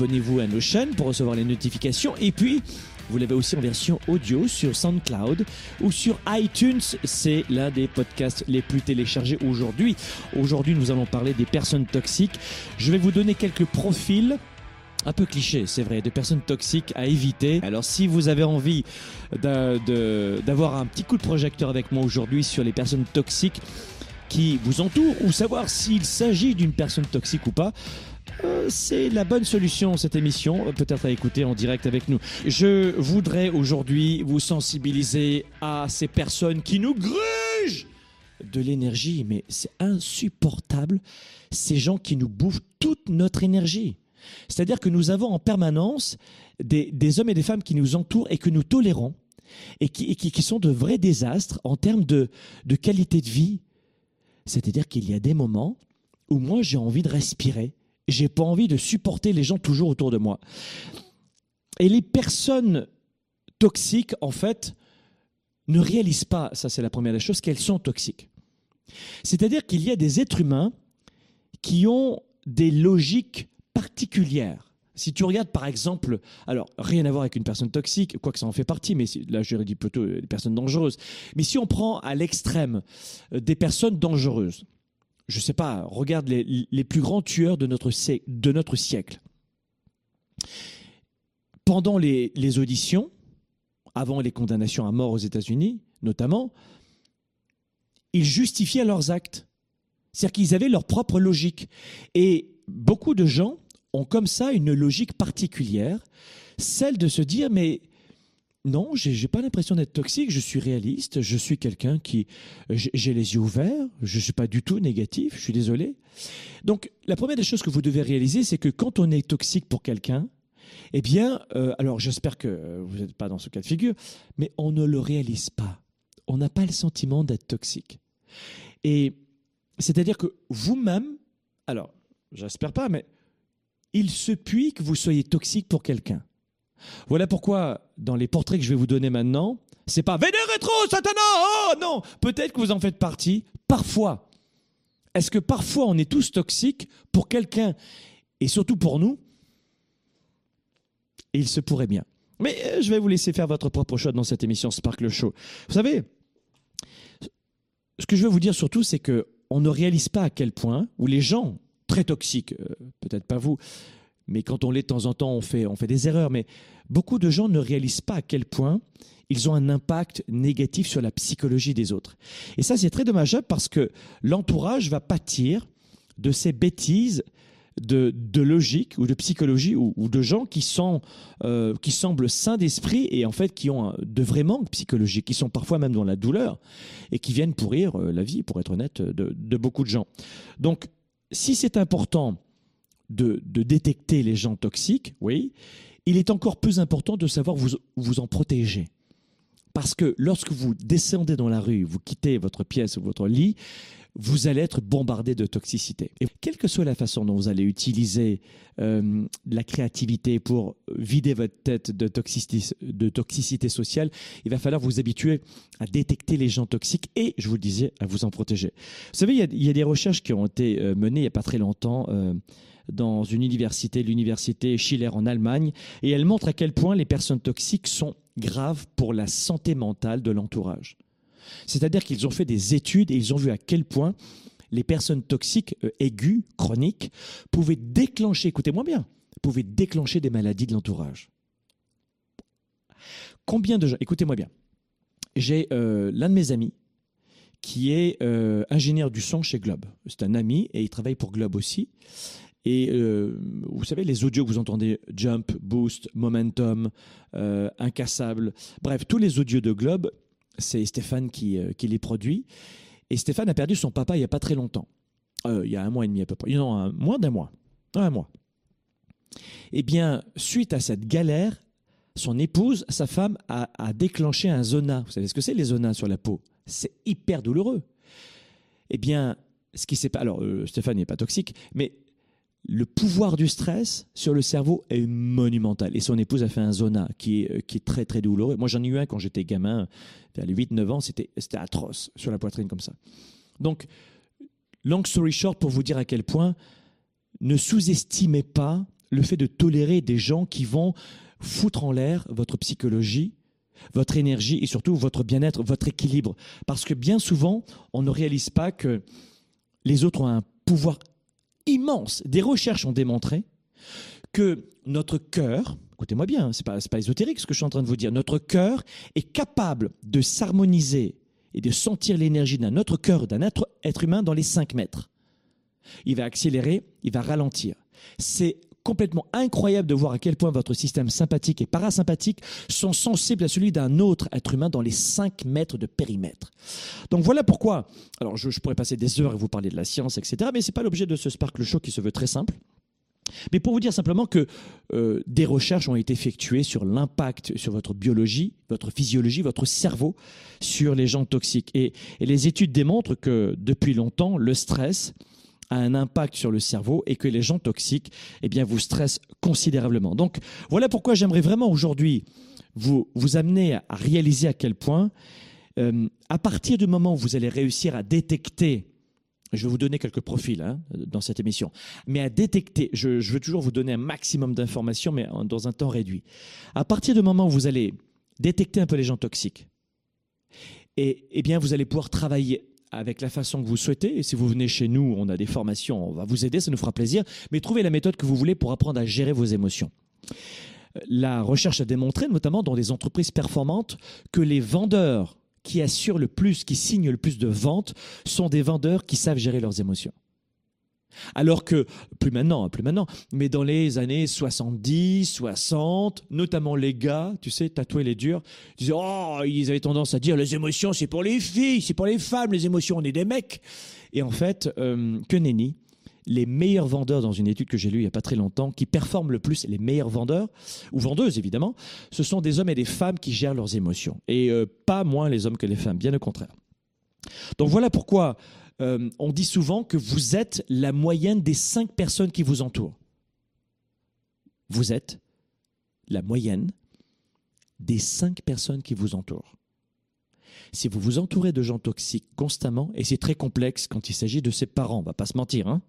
Abonnez-vous à nos chaînes pour recevoir les notifications. Et puis, vous l'avez aussi en version audio sur SoundCloud ou sur iTunes. C'est l'un des podcasts les plus téléchargés aujourd'hui. Aujourd'hui, nous allons parler des personnes toxiques. Je vais vous donner quelques profils un peu cliché, c'est vrai, de personnes toxiques à éviter. Alors si vous avez envie d'avoir un petit coup de projecteur avec moi aujourd'hui sur les personnes toxiques qui vous entourent ou savoir s'il s'agit d'une personne toxique ou pas, euh, c'est la bonne solution, cette émission, peut-être à écouter en direct avec nous. Je voudrais aujourd'hui vous sensibiliser à ces personnes qui nous grugent de l'énergie, mais c'est insupportable, ces gens qui nous bouffent toute notre énergie. C'est-à-dire que nous avons en permanence des, hommes et des femmes qui nous entourent et que nous tolérons et qui, sont de vrais désastres en termes de qualité de vie. C'est-à-dire qu'il y a des moments où moi j'ai envie de respirer j'ai pas envie de supporter les gens toujours autour de moi. Et les personnes toxiques, en fait, ne réalisent pas, ça c'est la première des choses, qu'elles sont toxiques. C'est-à-dire qu'il y a des êtres humains qui ont des logiques particulières. Si tu regardes par exemple, alors rien à voir avec une personne toxique, quoique ça en fait partie, mais là je dit plutôt des personnes dangereuses. Mais si on prend à l'extrême euh, des personnes dangereuses, je sais pas, regarde les, plus grands tueurs de notre, de notre siècle. Pendant les, les auditions, avant les condamnations à mort aux États-Unis, notamment, ils justifiaient leurs actes. C'est-à-dire qu'ils avaient leur propre logique. Et beaucoup de gens ont comme ça une logique particulière, celle de se dire, mais non, j'ai pas l'impression d'être toxique. Je suis réaliste. Je suis quelqu'un qui j'ai les yeux ouverts. Je suis pas du tout négatif. Je suis désolé. Donc la première des choses que vous devez réaliser, c'est que quand on est toxique pour quelqu'un, eh bien, euh, alors j'espère que vous n'êtes pas dans ce cas de figure, mais on ne le réalise pas. On n'a pas le sentiment d'être toxique. Et c'est-à-dire que vous-même, alors j'espère pas, mais il se puit que vous soyez toxique pour quelqu'un. Voilà pourquoi, dans les portraits que je vais vous donner maintenant, c'est pas Vénère rétro, Satanas Oh non Peut-être que vous en faites partie, parfois. Est-ce que parfois on est tous toxiques pour quelqu'un, et surtout pour nous? Il se pourrait bien. Mais euh, je vais vous laisser faire votre propre choix dans cette émission Sparkle Show. Vous savez, ce que je veux vous dire surtout, c'est que on ne réalise pas à quel point, ou les gens très toxiques, euh, peut-être pas vous, mais quand on l'est de temps en temps, on fait, on fait des erreurs. Mais beaucoup de gens ne réalisent pas à quel point ils ont un impact négatif sur la psychologie des autres. Et ça, c'est très dommageable parce que l'entourage va pâtir de ces bêtises de, logique ou de psychologie ou, de gens qui, sont, euh, qui semblent sains d'esprit et en fait qui ont de vrais manques psychologiques, qui sont parfois même dans la douleur et qui viennent pourrir euh, la vie, pour être honnête, de, de beaucoup de gens. Donc, si c'est important de, détecter les gens toxiques, oui, il est encore plus important de savoir vous, vous en protéger. Parce que lorsque vous descendez dans la rue, vous quittez votre pièce ou votre lit, vous allez être bombardé de toxicité. Et quelle que soit la façon dont vous allez utiliser euh, la créativité pour vider votre tête de toxicité, de toxicité sociale, il va falloir vous habituer à détecter les gens toxiques et, je vous le disais, à vous en protéger. Vous savez, il y a, des recherches qui ont été euh, menées il n'y a pas très longtemps. Euh, dans une université, l'université Schiller en Allemagne, et elle montre à quel point les personnes toxiques sont graves pour la santé mentale de l'entourage. C'est-à-dire qu'ils ont fait des études et ils ont vu à quel point les personnes toxiques euh, aiguës, chroniques, pouvaient déclencher, écoutez-moi bien, pouvaient déclencher des maladies de l'entourage. Combien de gens, écoutez-moi bien, j'ai euh, l'un de mes amis qui est euh, ingénieur du son chez Globe. C'est un ami et il travaille pour Globe aussi. Et euh, vous savez, les audios que vous entendez, Jump, Boost, Momentum, euh, Incassable, bref, tous les audios de Globe, c'est Stéphane qui, euh, les produit. Et Stéphane a perdu son papa il n'y a pas très longtemps. il y a un mois et demi à peu près. Non, moins d'un mois. Un mois. Eh bien, suite à cette galère, son épouse, sa femme, a, a déclenché un zona. Vous savez ce que c'est les zonas sur la peau? C'est hyper douloureux. Eh bien, ce qui s'est pas. Alors, Stéphane n'est pas toxique, mais le pouvoir du stress sur le cerveau est monumental. Et son épouse a fait un zona qui est, est très très douloureux. Moi j'en ai eu un quand j'étais gamin, les 8-9 ans, c'était atroce sur la poitrine comme ça. Donc, long story short, pour vous dire à quel point, ne sous-estimez pas le fait de tolérer des gens qui vont foutre en l'air votre psychologie, votre énergie et surtout votre bien-être, votre équilibre. Parce que bien souvent, on ne réalise pas que les autres ont un pouvoir immense. Des recherches ont démontré que notre cœur, écoutez-moi bien, hein, ce n'est pas, ésotérique ce que je suis en train de vous dire, notre cœur est capable de s'harmoniser et de sentir l'énergie d'un autre cœur, d'un être, être humain dans les 5 mètres. Il va accélérer, il va ralentir. C'est complètement incroyable de voir à quel point votre système sympathique et parasympathique sont sensibles à celui d'un autre être humain dans les 5 mètres de périmètre. Donc voilà pourquoi, alors je, pourrais passer des heures et vous parler de la science, etc., mais ce n'est pas l'objet de ce Sparkle Show qui se veut très simple. Mais pour vous dire simplement que euh, des recherches ont été effectuées sur l'impact sur votre biologie, votre physiologie, votre cerveau sur les gens toxiques. et les études démontrent que depuis longtemps, le stress, a un impact sur le cerveau et que les gens toxiques eh bien, vous stressent considérablement. Donc voilà pourquoi j'aimerais vraiment aujourd'hui vous, vous amener à réaliser à quel point, euh, à partir du moment où vous allez réussir à détecter je vais vous donner quelques profils hein, dans cette émission. Mais à détecter, je, veux toujours vous donner un maximum d'informations, mais dans un temps réduit. À partir du moment où vous allez détecter un peu les gens toxiques, et, eh bien, vous allez pouvoir travailler avec la façon que vous souhaitez. Et si vous venez chez nous, on a des formations, on va vous aider, ça nous fera plaisir. Mais trouvez la méthode que vous voulez pour apprendre à gérer vos émotions. La recherche a démontré, notamment dans des entreprises performantes, que les vendeurs qui assurent le plus, qui signent le plus de ventes, sont des vendeurs qui savent gérer leurs émotions. Alors que, plus maintenant, hein, plus maintenant, mais dans les années 70, 60, notamment les gars, tu sais, tatoués les durs, ils disaient, oh, ils avaient tendance à dire, les émotions, c'est pour les filles, c'est pour les femmes, les émotions, on est des mecs. Et en fait, euh, que nenni, les meilleurs vendeurs dans une étude que j'ai lue il n'y a pas très longtemps, qui performent le plus, les meilleurs vendeurs, ou vendeuses évidemment, ce sont des hommes et des femmes qui gèrent leurs émotions. Et euh, pas moins les hommes que les femmes, bien au contraire. Donc voilà pourquoi euh, on dit souvent que vous êtes la moyenne des cinq personnes qui vous entourent. Vous êtes la moyenne des cinq personnes qui vous entourent. Si vous vous entourez de gens toxiques constamment, et c'est très complexe quand il s'agit de ses parents, on va pas se mentir, hein,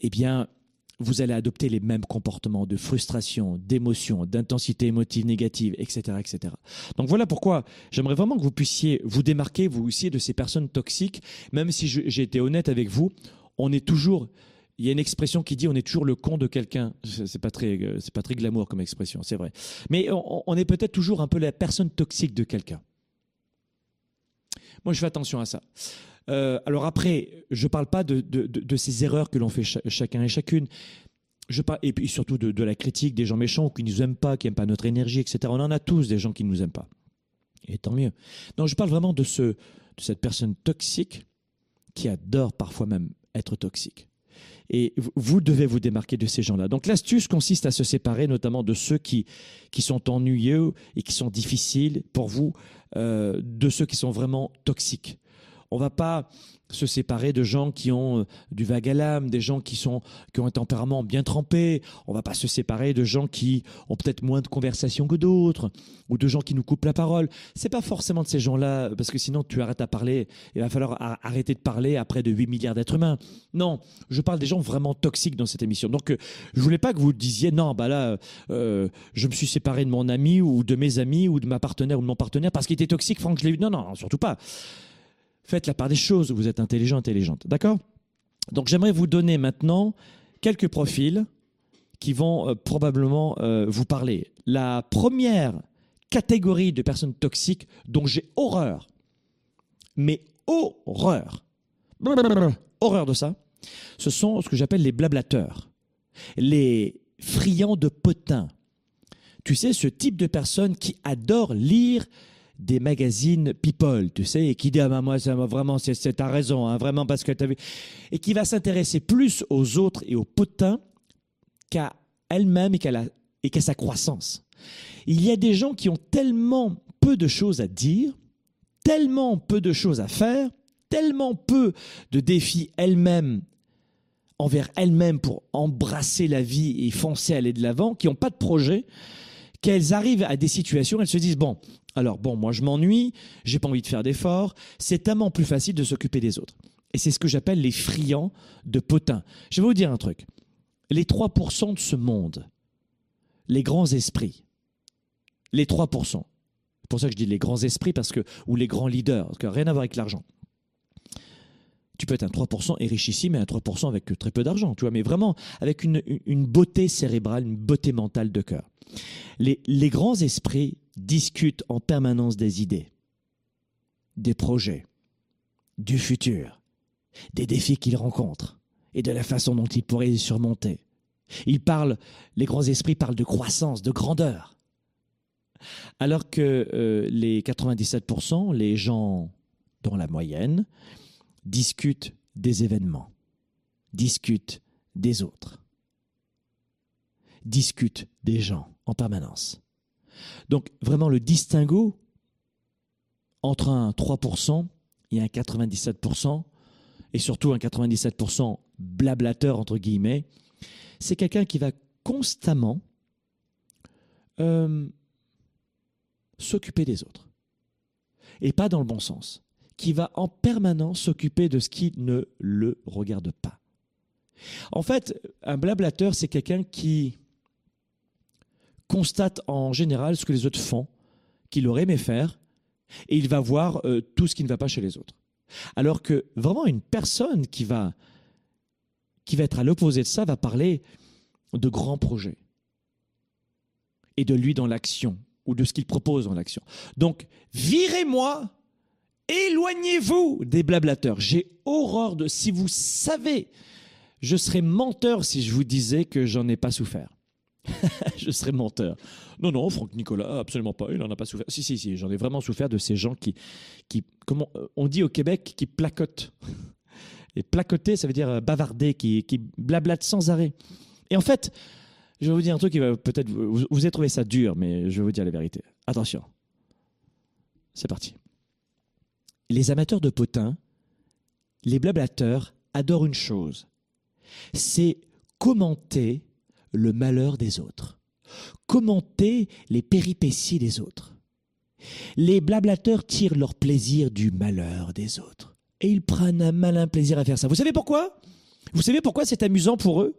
eh bien, vous allez adopter les mêmes comportements de frustration, d'émotion, d'intensité émotive négative, etc., etc. Donc voilà pourquoi j'aimerais vraiment que vous puissiez vous démarquer, vous aussi, de ces personnes toxiques, même si j'ai été honnête avec vous, on est toujours, il y a une expression qui dit on est toujours le con de quelqu'un. C'est pas très, c'est pas très glamour comme expression, c'est vrai. Mais on, est peut-être toujours un peu la personne toxique de quelqu'un. Moi, je fais attention à ça. Euh, alors après, je ne parle pas de, ces erreurs que l'on fait chacun et chacune. Je parle, et puis surtout de, la critique des gens méchants qui ne nous aiment pas, qui n'aiment pas notre énergie, etc. On en a tous des gens qui ne nous aiment pas. Et tant mieux. Non, je parle vraiment de, ce, de cette personne toxique qui adore parfois même être toxique. Et vous devez vous démarquer de ces gens-là. Donc l'astuce consiste à se séparer notamment de ceux qui, qui sont ennuyeux et qui sont difficiles pour vous, euh, de ceux qui sont vraiment toxiques. On va pas se séparer de gens qui ont euh, du vague à l'âme, des gens qui sont qui ont un tempérament bien trempé. On va pas se séparer de gens qui ont peut-être moins de conversation que d'autres, ou de gens qui nous coupent la parole. C'est pas forcément de ces gens-là, parce que sinon tu arrêtes à parler. Il va falloir arrêter de parler après de 8 milliards d'êtres humains. Non, je parle des gens vraiment toxiques dans cette émission. Donc euh, je voulais pas que vous disiez non, bah là, euh, je me suis séparé de mon ami ou de mes amis ou de ma partenaire ou de mon partenaire parce qu'il était toxique. Franck, je l'ai eu. Non, non, surtout pas. Faites la part des choses, vous êtes intelligent, intelligente. D'accord? Donc j'aimerais vous donner maintenant quelques profils qui vont euh, probablement euh, vous parler. La première catégorie de personnes toxiques dont j'ai horreur, mais horreur, horreur de ça, ce sont ce que j'appelle les blablateurs, les friands de potins. Tu sais, ce type de personnes qui adorent lire des magazines People, tu sais, et qui dit ah ben moi vraiment c'est ta raison, hein, vraiment parce que tu as vu, et qui va s'intéresser plus aux autres et aux potins qu'à elle-même et qu'à et qu'à sa croissance. Il y a des gens qui ont tellement peu de choses à dire, tellement peu de choses à faire, tellement peu de défis elles-mêmes envers elles-mêmes pour embrasser la vie et foncer aller de l'avant, qui n'ont pas de projet, qu'elles arrivent à des situations, elles se disent bon, alors bon, moi je m'ennuie, j'ai pas envie de faire d'efforts, c'est tellement plus facile de s'occuper des autres. Et c'est ce que j'appelle les friands de potins. Je vais vous dire un truc. les 3% de ce monde, les grands esprits, les 3%, c'est pour ça que je dis les grands esprits parce que, ou les grands leaders, que rien à voir avec l'argent. Tu peux être un 3% et richissime et un 3% avec très peu d'argent, tu vois, mais vraiment avec une, beauté cérébrale, une beauté mentale de cœur. Les, les grands esprits discutent en permanence des idées, des projets, du futur, des défis qu'ils rencontrent et de la façon dont ils pourraient les surmonter. Ils parlent, les grands esprits parlent de croissance, de grandeur. Alors que euh, les 97%, les gens dans la moyenne, discutent des événements, discutent des autres, discutent des gens en permanence. Donc vraiment le distinguo entre un 3% et un 97%, et surtout un 97% blablateur, entre guillemets, c'est quelqu'un qui va constamment euh, s'occuper des autres. Et pas dans le bon sens. Qui va en permanence s'occuper de ce qui ne le regarde pas. En fait, un blablateur, c'est quelqu'un qui constate en général ce que les autres font, qu'il aurait aimé faire, et il va voir euh, tout ce qui ne va pas chez les autres. Alors que vraiment une personne qui va, qui va être à l'opposé de ça va parler de grands projets et de lui dans l'action ou de ce qu'il propose dans l'action. Donc, virez-moi, éloignez-vous des blablateurs. J'ai horreur de... Si vous savez, je serais menteur si je vous disais que j'en ai pas souffert. je serais menteur. Non, non, Franck Nicolas, absolument pas. Il n'en a pas souffert. Si, si, si, j'en ai vraiment souffert de ces gens qui, qui, comment on dit au Québec, qui placotent. Et placoter, ça veut dire bavarder, qui, qui blablatent sans arrêt. Et en fait, je vais vous dire un truc qui va peut-être vous, vous avez trouvé ça dur, mais je vais vous dire la vérité. Attention. C'est parti. Les amateurs de potins, les blablateurs adorent une chose. C'est commenter le malheur des autres, commenter les péripéties des autres. Les blablateurs tirent leur plaisir du malheur des autres. Et ils prennent un malin plaisir à faire ça. Vous savez pourquoi? Vous savez pourquoi c'est amusant pour eux?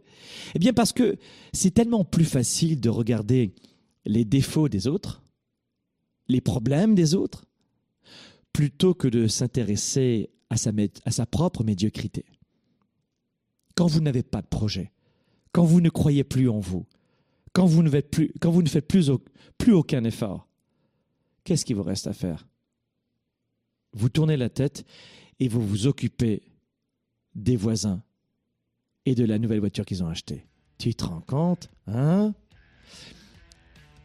Eh bien parce que c'est tellement plus facile de regarder les défauts des autres, les problèmes des autres, plutôt que de s'intéresser à sa, propre médiocrité. Quand vous n'avez pas de projet, quand vous ne croyez plus en vous, quand vous ne faites plus, aucun effort, qu'est-ce qu'il vous reste à faire? Vous tournez la tête et vous vous occupez des voisins et de la nouvelle voiture qu'ils ont achetée. Tu te rends compte Hein?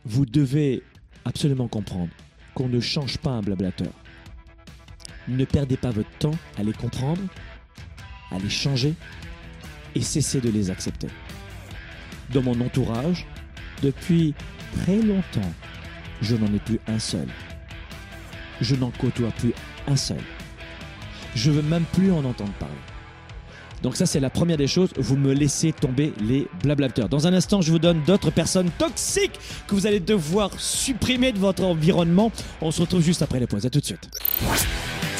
Vous devez absolument comprendre qu'on ne change pas un blablateur. Ne perdez pas votre temps à les comprendre, à les changer et cessez de les accepter dans mon entourage, depuis très longtemps, je n'en ai plus un seul. Je n'en côtoie plus un seul. Je veux même plus en entendre parler. Donc ça, c'est la première des choses. Vous me laissez tomber les blablateurs. Dans un instant, je vous donne d'autres personnes toxiques que vous allez devoir supprimer de votre environnement. On se retrouve juste après les pauses. À tout de suite.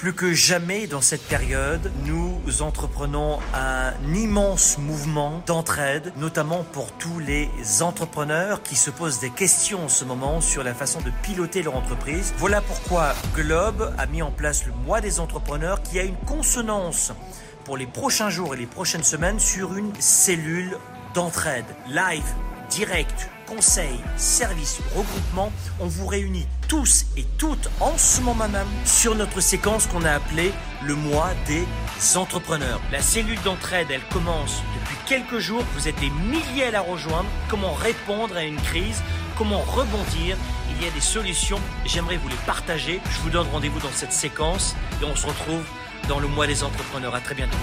Plus que jamais dans cette période, nous entreprenons un immense mouvement d'entraide, notamment pour tous les entrepreneurs qui se posent des questions en ce moment sur la façon de piloter leur entreprise. Voilà pourquoi Globe a mis en place le mois des entrepreneurs qui a une consonance pour les prochains jours et les prochaines semaines sur une cellule d'entraide live, direct, conseils, services, regroupements, on vous réunit tous et toutes en ce moment même sur notre séquence qu'on a appelée le mois des entrepreneurs. La cellule d'entraide, elle commence depuis quelques jours. Vous êtes des milliers à la rejoindre. Comment répondre à une crise? Comment rebondir? Il y a des solutions. J'aimerais vous les partager. Je vous donne rendez-vous dans cette séquence et on se retrouve dans le mois des entrepreneurs. À très bientôt.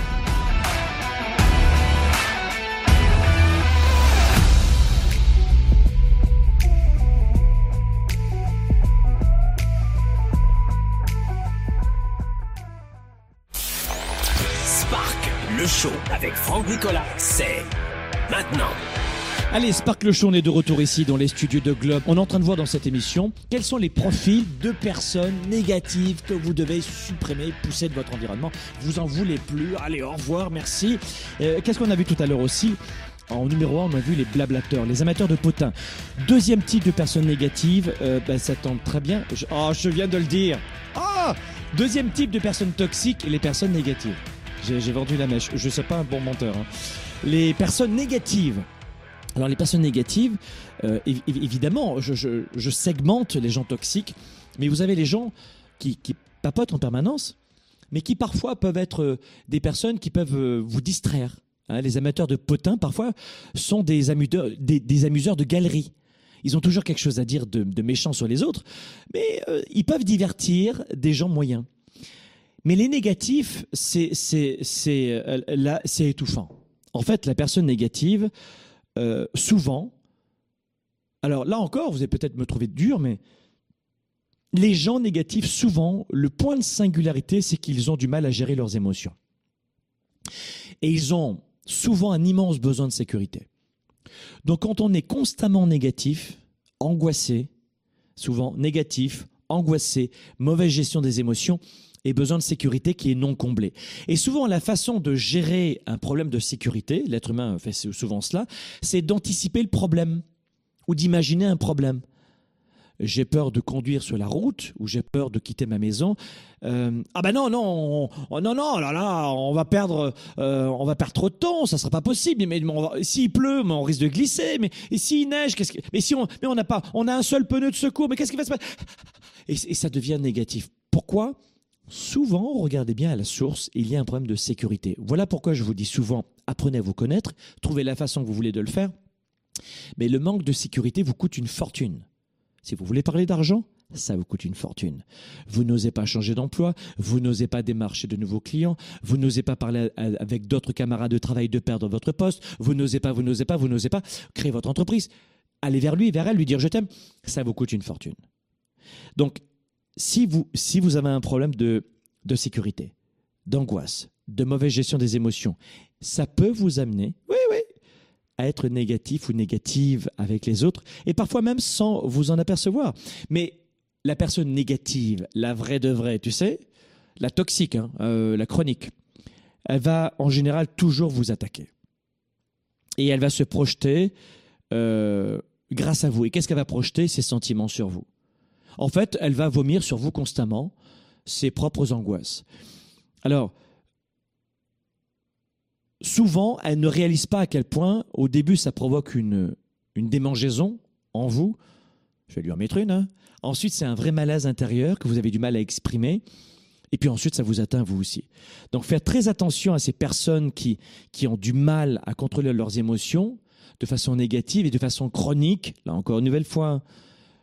Show avec Franck Nicolas, c'est maintenant. Allez, Sparkle Show, on est de retour ici dans les studios de Globe. On est en train de voir dans cette émission quels sont les profils de personnes négatives que vous devez supprimer, pousser de votre environnement. Vous en voulez plus. Allez, au revoir, merci. Euh, Qu'est-ce qu'on a vu tout à l'heure aussi? En numéro 1, on a vu les blablateurs, les amateurs de potins. Deuxième type de personnes négatives, euh, ben, ça tombe très bien. Oh, je viens de le dire. Ah Deuxième type de personnes toxiques, les personnes négatives. J'ai vendu la mèche. Je ne suis pas un bon menteur. hein. Les personnes négatives. Alors les personnes négatives, euh, évi- évi- évidemment, je, segmente les gens toxiques, mais vous avez les gens qui, papotent en permanence, mais qui parfois peuvent être euh, des personnes qui peuvent euh, vous distraire. hein. les amateurs de potins, parfois, sont des amuseurs, de galeries. Ils ont toujours quelque chose à dire de, méchant sur les autres, mais ils peuvent divertir des gens moyens. Mais les négatifs, euh, c'est étouffant. En fait, la personne négative, euh, souvent, alors là encore, vous allez peut-être me trouver dur, mais les gens négatifs, souvent, le point de singularité, c'est qu'ils ont du mal à gérer leurs émotions. Et ils ont souvent un immense besoin de sécurité. Donc quand on est constamment négatif, angoissé, souvent négatif, angoissé, mauvaise gestion des émotions, et besoin de sécurité qui est non comblé. Et souvent, la façon de gérer un problème de sécurité, l'être humain fait souvent cela, c'est d'anticiper le problème ou d'imaginer un problème. J'ai peur de conduire sur la route ou j'ai peur de quitter ma maison. Euh, ah ben non non on- on- non non là là on va perdre euh, on va perdre trop de temps ça sera pas possible mais, s'il pleut mais on risque de glisser mais s'il neige qu'est-ce que mais si on mais on n'a pas on a un seul pneu de secours mais qu'est-ce qui va se passer? Et ça devient négatif pourquoi? Souvent, regardez bien à la source, il y a un problème de sécurité. Voilà pourquoi je vous dis souvent, apprenez à vous connaître, trouvez la façon que vous voulez de le faire. Mais le manque de sécurité vous coûte une fortune. Si vous voulez parler d'argent, ça vous coûte une fortune. Vous n'osez pas changer d'emploi, vous n'osez pas démarcher de nouveaux clients, vous n'osez pas parler avec d'autres camarades de travail de perdre votre poste, vous n'osez pas, vous n'osez pas, vous n'osez pas créer votre entreprise. Allez vers lui, vers elle, lui dire je t'aime, ça vous coûte une fortune. Donc, si vous, si vous avez un problème de, de sécurité, d'angoisse, de mauvaise gestion des émotions, ça peut vous amener, oui, oui, à être négatif ou négative avec les autres, et parfois même sans vous en apercevoir. Mais la personne négative, la vraie de vraie, tu sais, la toxique, hein, euh, la chronique, elle va en général toujours vous attaquer. Et elle va se projeter euh, grâce à vous. Et qu'est-ce qu'elle va projeter? Ses sentiments sur vous. En fait, elle va vomir sur vous constamment ses propres angoisses. Alors, souvent, elle ne réalise pas à quel point, au début, ça provoque une, une démangeaison en vous. Je vais lui en mettre une. hein. Ensuite, c'est un vrai malaise intérieur que vous avez du mal à exprimer. Et puis ensuite, ça vous atteint vous aussi. Donc, faites très attention à ces personnes qui, qui ont du mal à contrôler leurs émotions de façon négative et de façon chronique. Là encore, une nouvelle fois,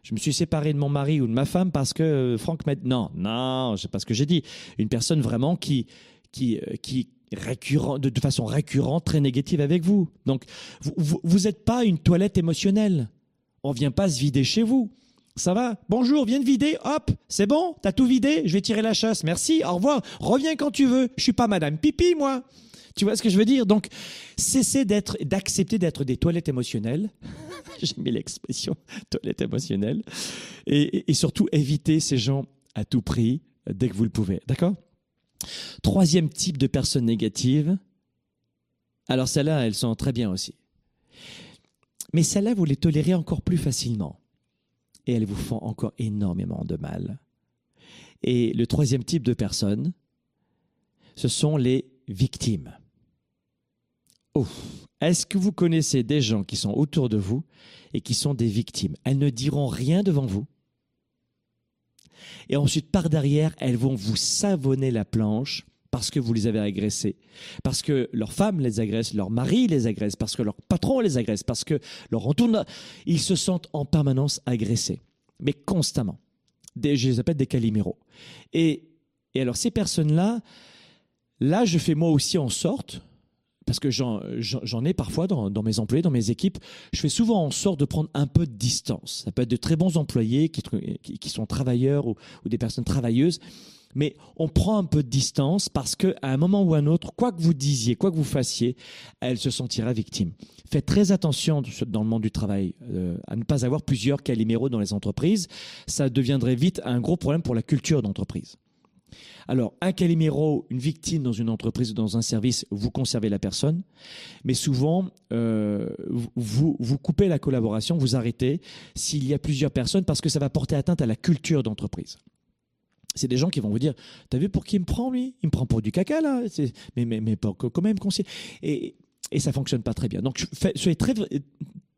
je me suis séparé de mon mari ou de ma femme parce que euh, Franck m'a non, non, c'est pas ce que j'ai dit. Une personne vraiment qui, qui, euh, qui récurrent, de, façon récurrente, très négative avec vous. Donc, vous n'êtes pas une toilette émotionnelle. On vient pas se vider chez vous. Ça va? Bonjour, viens de vider. Hop, c'est bon? T'as tout vidé? Je vais tirer la chasse. Merci, au revoir. Reviens quand tu veux. Je suis pas Madame Pipi, moi. Tu vois ce que je veux dire? Donc, cessez d'être, d'accepter d'être des toilettes émotionnelles. J'ai mis l'expression toilette émotionnelle. Et surtout, évitez ces gens à tout prix euh, dès que vous le pouvez. D'accord? Troisième type de personnes négatives. Alors, celles-là, elles sont très bien aussi. Mais celles-là, vous les tolérez encore plus facilement. Et elles vous font encore énormément de mal. Et le troisième type de personnes, ce sont les victimes. Oh, est-ce que vous connaissez des gens qui sont autour de vous et qui sont des victimes? Elles ne diront rien devant vous. Et ensuite, par derrière, elles vont vous savonner la planche parce que vous les avez agressées, parce que leur femme les agresse, leur mari les agresse, parce que leur patron les agresse, parce que leur entourage, ils se sentent en permanence agressés, mais constamment. Des, je les appelle des caliméros. Et alors ces personnes-là, là, je fais moi aussi en sorte, parce que j'en ai parfois dans, mes employés, dans mes équipes, je fais souvent en sorte de prendre un peu de distance. Ça peut être de très bons employés qui, sont travailleurs ou, des personnes travailleuses, mais on prend un peu de distance parce qu'à un moment ou un autre, quoi que vous disiez, quoi que vous fassiez, elle se sentira victime. Faites très attention dans le monde du travail euh, à ne pas avoir plusieurs caliméros dans les entreprises. Ça deviendrait vite un gros problème pour la culture d'entreprise. Alors, un caliméro, une victime dans une entreprise ou dans un service, vous conservez la personne, mais souvent, euh, vous, vous coupez la collaboration, vous arrêtez s'il y a plusieurs personnes parce que ça va porter atteinte à la culture d'entreprise c'est des gens qui vont vous dire T'as vu pour qui il me prend, lui? Il me prend pour du caca, là Mais, mais, mais quand même, conseiller. Et, et ça fonctionne pas très bien. Donc, soyez très,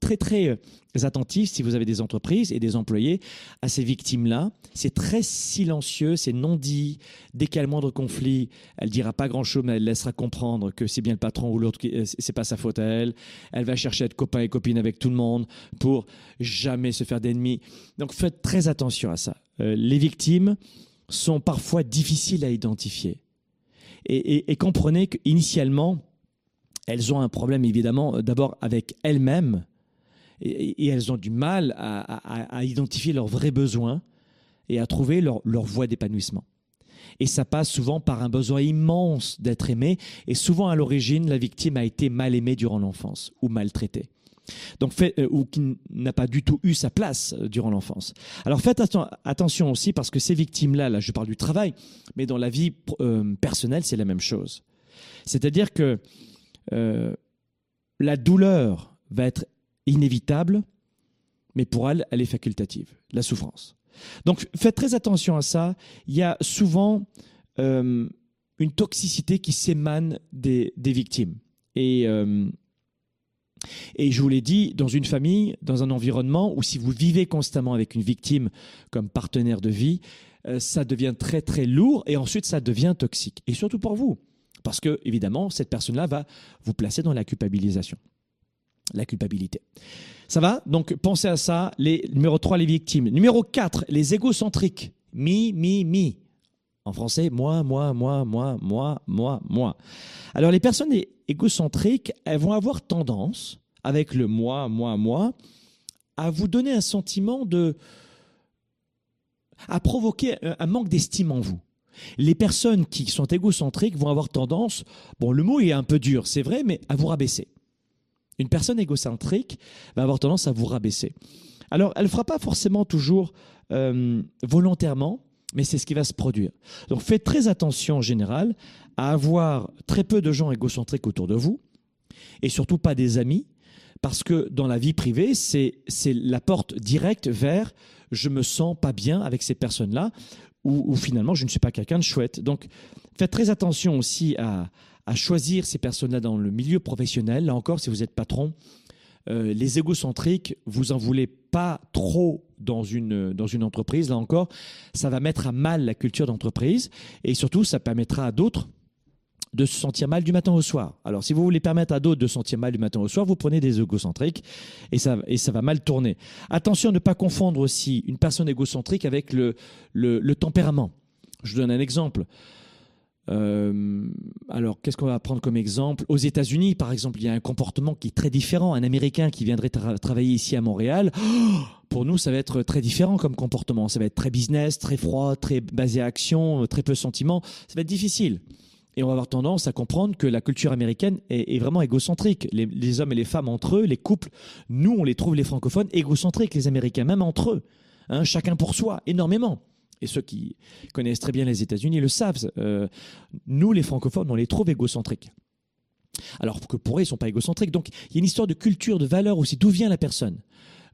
très, très euh, attentifs si vous avez des entreprises et des employés à ces victimes-là. C'est très silencieux, c'est non dit. Dès qu'il y a le moindre conflit, elle dira pas grand-chose, mais elle laissera comprendre que c'est bien le patron ou l'autre, euh, c'est pas sa faute à elle. Elle va chercher à être copain et copine avec tout le monde pour jamais se faire d'ennemis. Donc, faites très attention à ça. Euh, les victimes, sont parfois difficiles à identifier. Et, comprenez qu'initialement, elles ont un problème évidemment d'abord avec elles-mêmes et, elles ont du mal à, identifier leurs vrais besoins et à trouver leur, leur voie d'épanouissement. Et ça passe souvent par un besoin immense d'être aimé et souvent à l'origine, la victime a été mal aimée durant l'enfance ou maltraitée donc euh, ou qui n'a pas du tout eu sa place euh, durant l'enfance. Alors faites attention aussi parce que ces victimes-là, là je parle du travail, mais dans la vie euh, personnelle c'est la même chose. C'est-à-dire que la douleur va être inévitable, mais pour elle, elle est facultative, la souffrance. Donc faites très attention à ça. Il y a souvent une toxicité qui s'émane des, des, victimes. Et et je vous l'ai dit, dans une famille, dans un environnement où si vous vivez constamment avec une victime comme partenaire de vie, euh, ça devient très très lourd et ensuite ça devient toxique. Et surtout pour vous. Parce que, évidemment, cette personne-là va vous placer dans la culpabilisation. La culpabilité. Ça va? Donc pensez à ça. Les, numéro 3, les victimes. Numéro 4, les égocentriques. Mi, mi, mi. En français, moi, moi, moi, moi, moi, moi, moi. Alors les personnes égocentriques, elles vont avoir tendance, avec le moi, moi, moi, à vous donner un sentiment de... à provoquer un manque d'estime en vous. Les personnes qui sont égocentriques vont avoir tendance, bon le mot est un peu dur, c'est vrai, mais à vous rabaisser. Une personne égocentrique va avoir tendance à vous rabaisser. Alors elle ne fera pas forcément toujours euh, volontairement, mais c'est ce qui va se produire. Donc faites très attention en général à avoir très peu de gens égocentriques autour de vous, et surtout pas des amis, parce que dans la vie privée, c'est la porte directe vers je me sens pas bien avec ces personnes-là, ou, finalement je ne suis pas quelqu'un de chouette. Donc faites très attention aussi à, à choisir ces personnes-là dans le milieu professionnel. Là encore, si vous êtes patron, euh, les égocentriques, vous en voulez pas trop dans une, dans une entreprise. Là encore, ça va mettre à mal la culture d'entreprise et surtout, ça permettra à d'autres de se sentir mal du matin au soir. Alors, si vous voulez permettre à d'autres de se sentir mal du matin au soir, vous prenez des égocentriques et ça, et ça va mal tourner. Attention à ne pas confondre aussi une personne égocentrique avec le, le, le tempérament. Je vous donne un exemple. Euh, alors, qu'est-ce qu'on va prendre comme exemple? Aux États-Unis, par exemple, il y a un comportement qui est très différent. Un Américain qui viendrait travailler ici à Montréal, pour nous, ça va être très différent comme comportement. Ça va être très business, très froid, très basé à action, très peu sentiment. Ça va être difficile. Et on va avoir tendance à comprendre que la culture américaine est, vraiment égocentrique. Les, les, hommes et les femmes entre eux, les couples, nous, on les trouve, les francophones, égocentriques, les Américains, même entre eux. Hein, chacun pour soi, énormément et ceux qui connaissent très bien les États-Unis le savent, euh, nous les francophones, on les trouve égocentriques. Alors que pour eux, ils ne sont pas égocentriques. Donc il y a une histoire de culture, de valeur aussi. D'où vient la personne?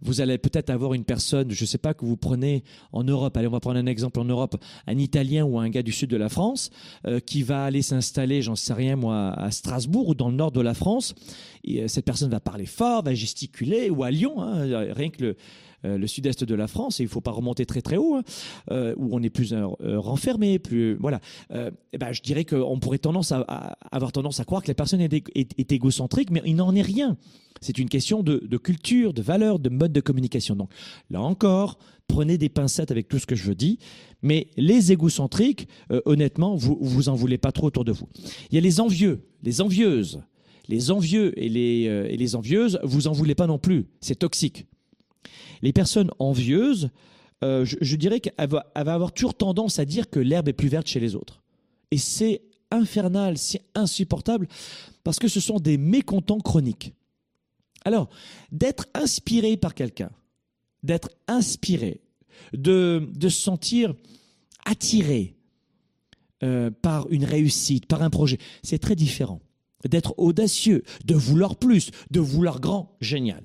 Vous allez peut-être avoir une personne, je ne sais pas, que vous prenez en Europe, allez, on va prendre un exemple en Europe, un Italien ou un gars du sud de la France, euh, qui va aller s'installer, j'en sais rien moi, à Strasbourg ou dans le nord de la France. Euh, cette personne va parler fort, va gesticuler, ou à Lyon, hein, rien que le, euh, le sud-est de la France, et il ne faut pas remonter très très haut, hein, euh, où on est plus euh, renfermé, plus voilà. Eh ben, je dirais qu'on pourrait tendance à, avoir tendance à croire que la personne est, égocentrique, mais il n'en est rien. C'est une question de, culture, de valeur, de mode de communication. Donc là encore, prenez des pincettes avec tout ce que je dis. Mais les égocentriques, honnêtement, vous vous en voulez pas trop autour de vous. Il y a les envieux, les envieuses. Les envieux et les, et les envieuses, vous en voulez pas non plus. C'est toxique. Les personnes envieuses euh, je, dirais qu'elle va, elle va avoir toujours tendance à dire que l'herbe est plus verte chez les autres. Et c'est infernal, c'est insupportable, parce que ce sont des mécontents chroniques. Alors, d'être inspiré par quelqu'un, d'être inspiré, de, de se sentir attiré euh, par une réussite, par un projet, c'est très différent. D'être audacieux, de vouloir plus, de vouloir grand, génial.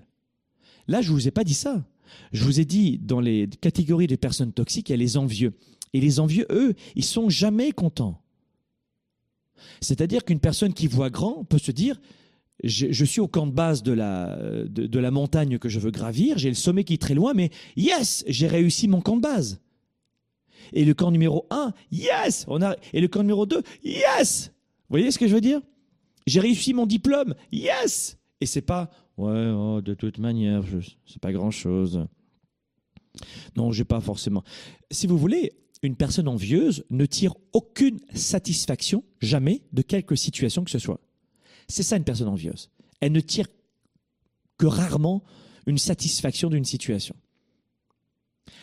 Là, je ne vous ai pas dit ça. Je vous ai dit, dans les catégories des personnes toxiques, il y a les envieux. Et les envieux, eux, ils sont jamais contents. C'est-à-dire qu'une personne qui voit grand peut se dire, je, suis au camp de base de la, de, de la montagne que je veux gravir, j'ai le sommet qui est très loin, mais yes, j'ai réussi mon camp de base. Et le camp numéro 1, yes on a, Et le camp numéro 2, yes Vous voyez ce que je veux dire? J'ai réussi mon diplôme, yes Et c'est pas, ouais, oh, de toute manière, c'est pas grand-chose. Non, j'ai pas forcément. Si vous voulez, une personne envieuse ne tire aucune satisfaction, jamais, de quelque situation que ce soit. C'est ça une personne envieuse. Elle ne tire que rarement une satisfaction d'une situation.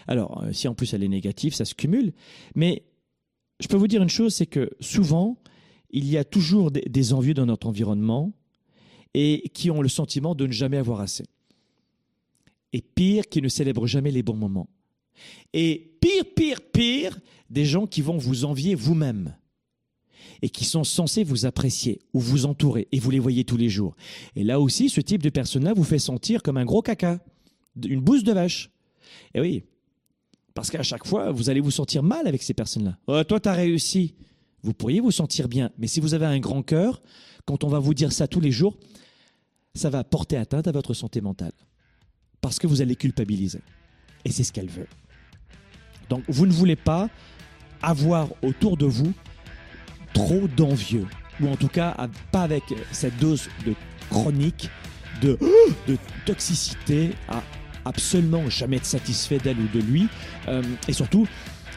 Alors, euh, si en plus elle est négative, ça se cumule. Mais je peux vous dire une chose, c'est que souvent, il y a toujours des, envieux dans notre environnement et qui ont le sentiment de ne jamais avoir assez. Et pire, qui ne célèbrent jamais les bons moments. Et pire, pire, pire, des gens qui vont vous envier vous-même et qui sont censés vous apprécier ou vous entourer et vous les voyez tous les jours. Et là aussi, ce type de personne-là vous fait sentir comme un gros caca, une bouse de vache. Et oui, parce qu'à chaque fois, vous allez vous sentir mal avec ces personnes-là. Oh, toi, tu as réussi. Vous pourriez vous sentir bien, mais si vous avez un grand cœur, quand on va vous dire ça tous les jours, ça va porter atteinte à votre santé mentale. Parce que vous allez culpabiliser. Et c'est ce qu'elle veut. Donc, vous ne voulez pas avoir autour de vous trop d'envieux. Ou en tout cas, pas avec cette dose de chronique, de, de toxicité, à absolument jamais être satisfait d'elle ou de lui. euh, et surtout,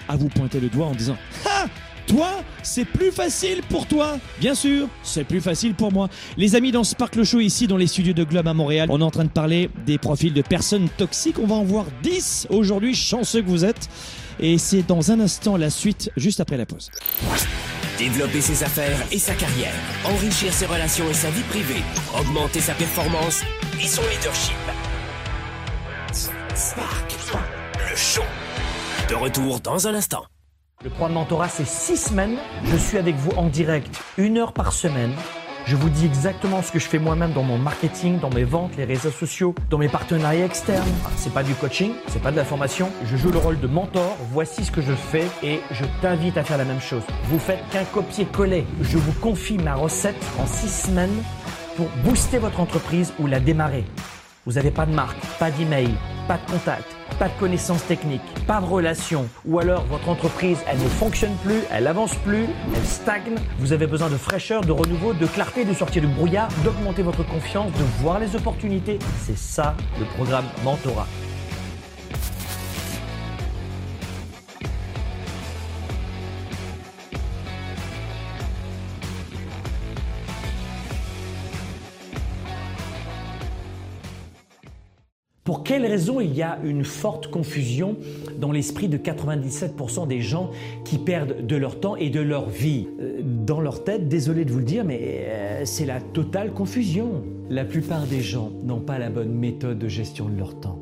à vous pointer le doigt en disant Ah toi, c'est plus facile pour toi. Bien sûr, c'est plus facile pour moi. Les amis, dans Sparkle Show, ici, dans les studios de Globe à Montréal, on est en train de parler des profils de personnes toxiques. On va en voir 10 aujourd'hui, chanceux que vous êtes. Et c'est dans un instant la suite, juste après la pause. Développer ses affaires et sa carrière, enrichir ses relations et sa vie privée, augmenter sa performance et son leadership. Spark, le show. De retour dans un instant. Le programme Mentorat, c'est six semaines. Je suis avec vous en direct, une heure par semaine. Je vous dis exactement ce que je fais moi-même dans mon marketing, dans mes ventes, les réseaux sociaux, dans mes partenariats externes. Ah, C'est pas du coaching, c'est pas de la formation. Je joue le rôle de mentor. Voici ce que je fais et je t'invite à faire la même chose. Vous faites qu'un copier-coller. Je vous confie ma recette en six semaines pour booster votre entreprise ou la démarrer. Vous n'avez pas de marque, pas d'email, pas de contact, pas de connaissances techniques, pas de relations, ou alors votre entreprise, elle ne fonctionne plus, elle avance plus, elle stagne. Vous avez besoin de fraîcheur, de renouveau, de clarté, de sortir du brouillard, d'augmenter votre confiance, de voir les opportunités. C'est ça le programme Mentorat. Pour quelles raisons il y a une forte confusion dans l'esprit de 97% des gens qui perdent de leur temps et de leur vie? Euh, Dans leur tête, désolé de vous le dire, mais euh, c'est la totale confusion. La plupart des gens n'ont pas la bonne méthode de gestion de leur temps,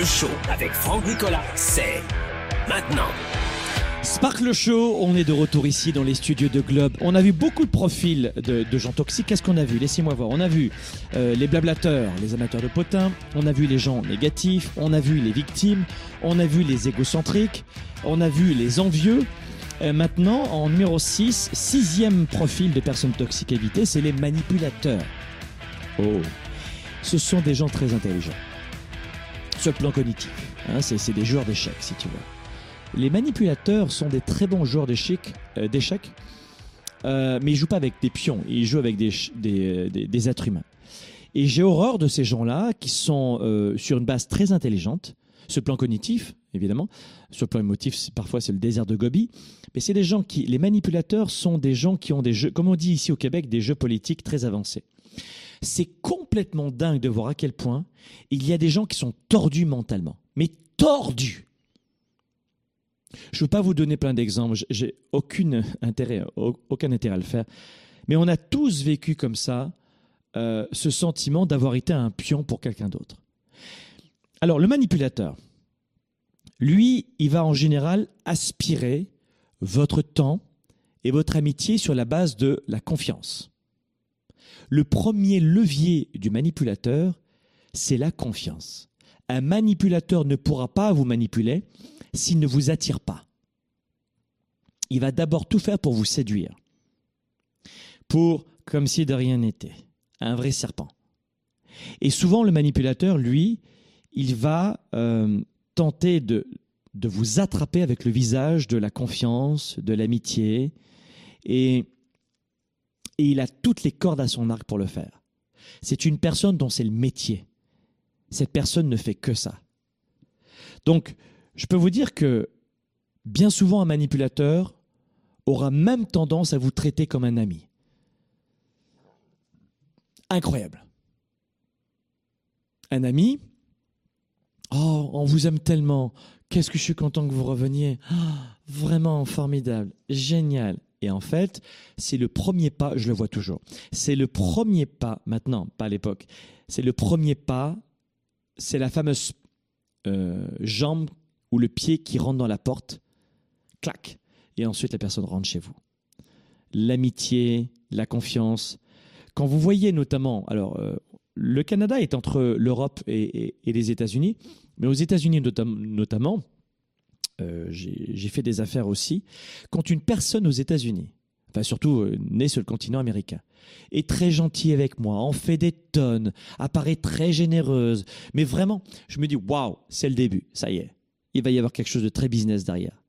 Le show avec Franck Nicolas, c'est maintenant. Sparkle Show, on est de retour ici dans les studios de Globe. On a vu beaucoup de profils de, gens toxiques. Qu'est-ce qu'on a vu? Laissez-moi voir. On a vu euh, les blablateurs, les amateurs de potins. On a vu les gens négatifs. On a vu les victimes. On a vu les égocentriques. On a vu les envieux. Euh, maintenant, en numéro 6, sixième profil de personnes toxiques évitées, c'est les manipulateurs. Oh, ce sont des gens très intelligents. Sur le plan cognitif, hein, c'est des joueurs d'échecs, si tu veux. Les manipulateurs sont des très bons joueurs d'échecs, euh, euh, mais ils jouent pas avec des pions, ils jouent avec des, ch- des, des- êtres humains. Et j'ai horreur de ces gens-là qui sont euh, sur une base très intelligente, le plan cognitif, évidemment, le plan émotif, parfois c'est le désert de Gobi, mais c'est des gens qui, les manipulateurs sont des gens qui ont des jeux, comme on dit ici au Québec, des jeux politiques très avancés. C'est complètement dingue de voir à quel point il y a des gens qui sont tordus mentalement, mais tordus. Je ne veux pas vous donner plein d'exemples, j'ai aucune intérêt, au- aucun intérêt à le faire, mais on a tous vécu comme ça euh, ce sentiment d'avoir été un pion pour quelqu'un d'autre. Alors le manipulateur, lui, il va en général aspirer votre temps et votre amitié sur la base de la confiance. Le premier levier du manipulateur, c'est la confiance. Un manipulateur ne pourra pas vous manipuler s'il ne vous attire pas. Il va d'abord tout faire pour vous séduire. Pour, comme si de rien n'était, un vrai serpent. Et souvent, le manipulateur, lui, il va euh, tenter de, de vous attraper avec le visage de la confiance, de l'amitié, et, et il a toutes les cordes à son arc pour le faire. C'est une personne dont c'est le métier. Cette personne ne fait que ça. Donc, je peux vous dire que bien souvent, un manipulateur aura même tendance à vous traiter comme un ami. Incroyable. Un ami, oh, on vous aime tellement, qu'est-ce que je suis content que vous reveniez, Ah, vraiment formidable, génial. Et en fait, c'est le premier pas, je le vois toujours, c'est le premier pas, maintenant, pas à l'époque, c'est le premier pas, c'est la fameuse euh, jambe ou le pied qui rentre dans la porte, clac, et ensuite la personne rentre chez vous. L'amitié, la confiance. Quand vous voyez notamment, alors euh, le Canada est entre l'Europe et, les États-Unis, mais aux États-Unis notam- notamment, euh, j'ai fait des affaires aussi, quand une personne aux États-Unis, enfin surtout euh, née sur le continent américain, est très gentille avec moi, en fait des tonnes, apparaît très généreuse, mais vraiment, je me dis waouh, c'est le début, ça y est, il va y avoir quelque chose de très business derrière.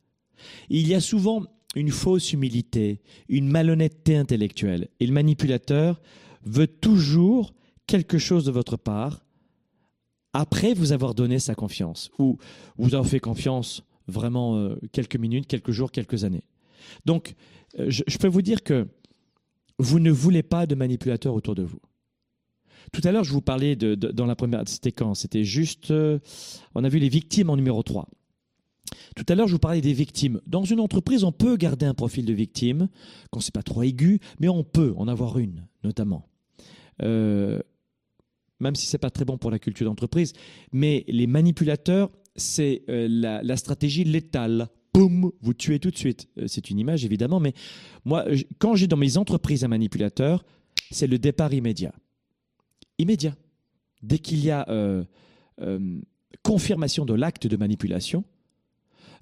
Il y a souvent une fausse humilité, une malhonnêteté intellectuelle, et le manipulateur veut toujours quelque chose de votre part après vous avoir donné sa confiance, ou vous avoir fait confiance vraiment euh, quelques minutes, quelques jours, quelques années. Donc, euh, je, peux vous dire que vous ne voulez pas de manipulateurs autour de vous. Tout à l'heure, je vous parlais de, dans la première. C'était quand? C'était juste. euh, on a vu les victimes en numéro 3. Tout à l'heure, je vous parlais des victimes. Dans une entreprise, on peut garder un profil de victime, quand c'est pas trop aigu, mais on peut en avoir une, notamment. Même si c'est pas très bon pour la culture d'entreprise. Mais les manipulateurs, c'est euh, la, stratégie létale. Boum, vous tuez tout de suite. Euh, c'est une image, évidemment, mais moi, quand j'ai dans mes entreprises un manipulateur, c'est le départ immédiat. Immédiat. Dès qu'il y a euh, confirmation de l'acte de manipulation,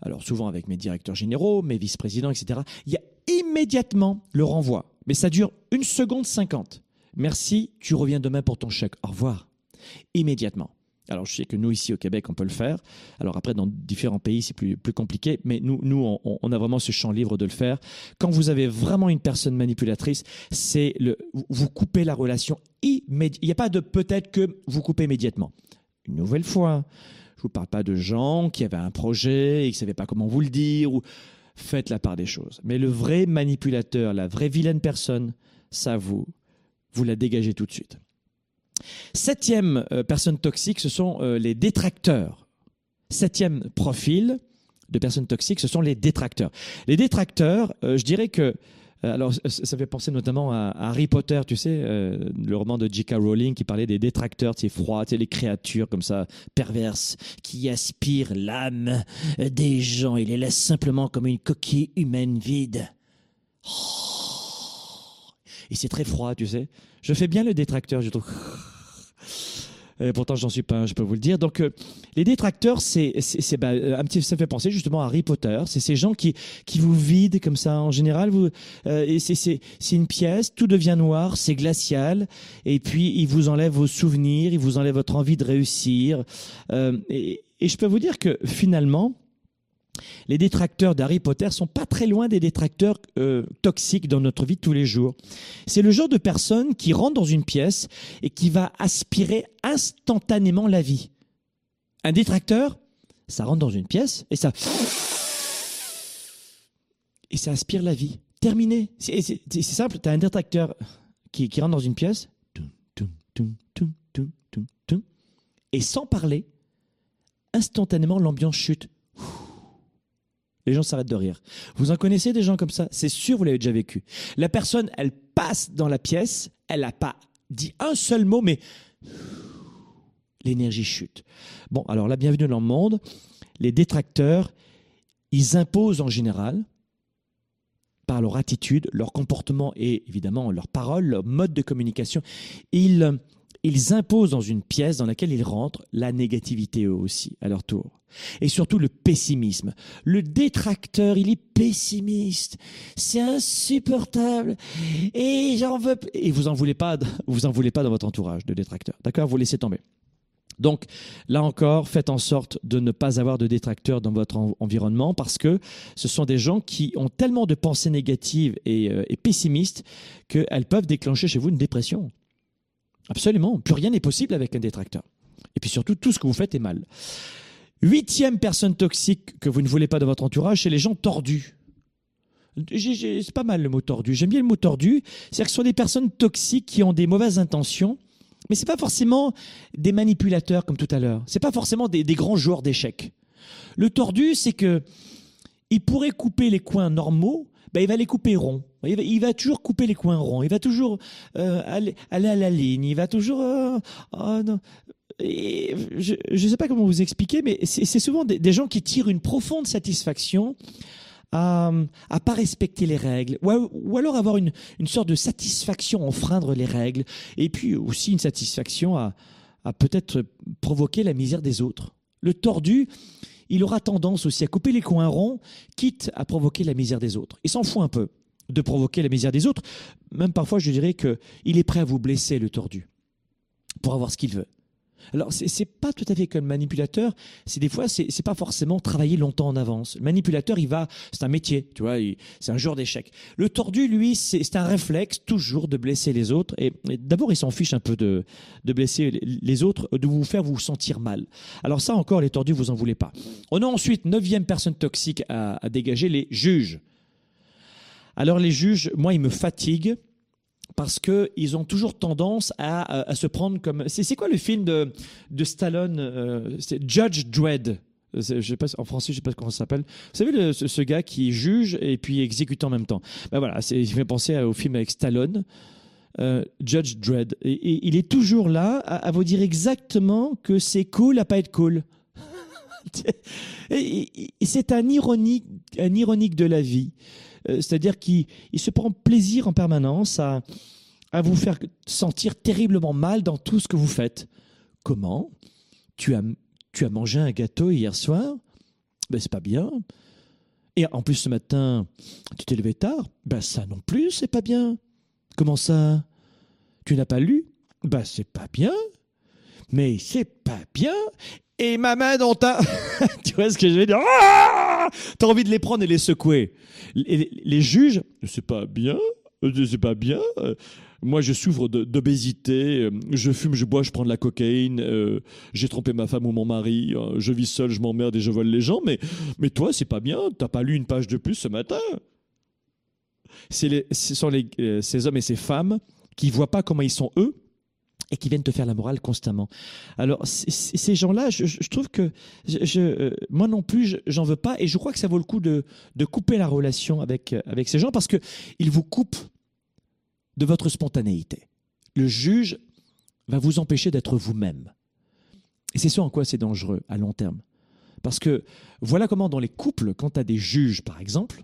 alors souvent avec mes directeurs généraux, mes vice-présidents, etc., il y a immédiatement le renvoi. Mais ça dure une seconde cinquante. Merci, tu reviens demain pour ton chèque. Au revoir. Immédiatement. Alors je sais que nous ici au Québec, on peut le faire. Alors après, dans différents pays, c'est plus, compliqué. Mais nous, nous on, a vraiment ce champ libre de le faire. Quand vous avez vraiment une personne manipulatrice, c'est le, vous coupez la relation immédiatement. Il n'y a pas de peut-être que vous coupez immédiatement. Une nouvelle fois, je vous parle pas de gens qui avaient un projet et qui ne savaient pas comment vous le dire. Ou... Faites la part des choses. Mais le vrai manipulateur, la vraie vilaine personne, ça vous, vous la dégagez tout de suite. Septième euh, personne toxique, ce sont euh, les détracteurs. Septième profil de personnes toxiques, ce sont les détracteurs. Les détracteurs, euh, je dirais que alors, ça- fait penser notamment à, Harry Potter, tu sais, le roman de J.K. Rowling qui parlait des détracteurs, sais, froids, les créatures comme ça, perverses, qui aspirent l'âme des gens et les laissent simplement comme une coquille humaine vide. Oh. Et c'est très froid, tu sais. Je fais bien le détracteur, je trouve. Et pourtant, j'en suis pas je peux vous le dire. Donc, euh, les détracteurs, c'est, c'est, euh, un petit, ça fait penser justement à Harry Potter. C'est ces gens qui, qui vous vident comme ça. En général, vous, euh, c'est, c'est, c'est une pièce, tout devient noir, c'est glacial, et puis ils vous enlèvent vos souvenirs, ils vous enlèvent votre envie de réussir. Euh, et, et je peux vous dire que finalement, les détracteurs d'Harry Potter sont pas très loin des détracteurs euh, toxiques dans notre vie de tous les jours. C'est le genre de personne qui rentre dans une pièce et qui va aspirer instantanément la vie. Un détracteur, ça rentre dans une pièce et ça et ça aspire la vie. Terminé. C'est simple. Tu as un détracteur qui, rentre dans une pièce et sans parler, instantanément l'ambiance chute. Les gens s'arrêtent de rire. Vous en connaissez des gens comme ça? C'est sûr, vous l'avez déjà vécu. La personne, elle passe dans la pièce, elle n'a pas dit un seul mot, mais l'énergie chute. Bon, alors la bienvenue dans le monde. Les détracteurs, ils imposent en général, par leur attitude, leur comportement et évidemment leur parole, leur mode de communication, ils, ils imposent dans une pièce dans laquelle ils rentrent la négativité eux aussi, à leur tour. Et surtout le pessimisme. Le détracteur, il est pessimiste. C'est insupportable. Et j'en veux. Et vous en voulez pas, vous en voulez pas dans votre entourage de détracteurs. D'accord? Vous laissez tomber. Donc, là encore, faites en sorte de ne pas avoir de détracteurs dans votre en- environnement parce que ce sont des gens qui ont tellement de pensées négatives et, euh, et pessimistes qu'elles peuvent déclencher chez vous une dépression. Absolument. Plus rien n'est possible avec un détracteur. Et puis surtout, tout ce que vous faites est mal. Huitième personne toxique que vous ne voulez pas dans votre entourage, c'est les gens tordus. C'est pas mal le mot tordu. J'aime bien le mot tordu. C'est-à-dire que ce sont des personnes toxiques qui ont des mauvaises intentions, mais c'est pas forcément des manipulateurs comme tout à l'heure. C'est pas forcément des, des grands joueurs d'échecs. Le tordu, c'est que il pourrait couper les coins normaux, ben il va les couper ronds. Il va, toujours couper les coins ronds. Il va toujours euh, aller, à la ligne. Il va toujours. euh, oh non. Je ne sais pas comment vous expliquer, mais c'est souvent des, gens qui tirent une profonde satisfaction à à pas respecter les règles, ou, alors avoir une, sorte de satisfaction à enfreindre les règles, et puis aussi une satisfaction à peut-être provoquer la misère des autres. Le tordu, il aura tendance aussi à couper les coins ronds, quitte à provoquer la misère des autres. Il s'en fout un peu de provoquer la misère des autres. Même parfois, je dirais que il est prêt à vous blesser, le tordu, pour avoir ce qu'il veut. Alors, c'est c'est pas tout à fait comme manipulateur. C'est des fois, c'est c'est pas forcément travailler longtemps en avance. Le manipulateur, il va, c'est un métier, tu vois, c'est un joueur d'échecs. Le tordu, lui, c'est c'est un réflexe toujours de blesser les autres. Et, d'abord, il s'en fiche un peu de, de blesser les- les autres, de vous faire vous sentir mal. Alors ça encore, les tordus, vous en voulez pas. On a ensuite neuvième personne toxique à, à dégager, les juges. Alors les juges, moi, ils me fatiguent parce que ils ont toujours tendance à, à se prendre comme. C'est quoi le film de, Stallone euh, C'est Judge Dredd. Je sais pas, en français, je sais pas comment ça s'appelle. Vous savez, le- ce, gars qui juge et puis exécute en même temps. Ben voilà, il fait penser au film avec Stallone, euh, Judge Dredd. Et, il est toujours là à, à vous dire exactement que c'est cool à pas être cool. C'est un ironique, un ironique de la vie. Euh, C'est-à-dire qu'il il se prend plaisir en permanence à, à vous faire sentir terriblement mal dans tout ce que vous faites. Comment? Tu as, tu as mangé un gâteau hier soir? Ben c'est pas bien. Et en plus ce matin, tu t'es levé tard? Ben ça non plus, c'est pas bien. Comment ça? Tu n'as pas lu? Ben c'est pas bien. Mais c'est pas bien. Et ma main dans ta... tu vois ce que je veux dire? Ah T'as envie de les prendre et les secouer. Les, juges, c'est pas bien, euh, c'est pas bien. euh, Moi, je souffre d'obésité, euh, je fume, je bois, je prends de la cocaïne, j'ai trompé ma femme ou mon mari, je vis seul, je m'emmerde et je vole les gens, mais, mais toi, c'est pas bien, t'as pas lu une page de plus ce matin. Les- ce sont ces hommes et ces femmes qui voient pas comment ils sont eux et qui viennent te faire la morale constamment. Alors ces gens-là, je, trouve que euh, moi non plus, j'en veux pas, et je crois que ça vaut le coup de, couper la relation avec avec ces gens parce que ils vous coupent de votre spontanéité. Le juge va vous empêcher d'être vous-même. Et c'est ça en quoi c'est dangereux à long terme. Parce que voilà comment dans les couples, quand tu as des juges par exemple,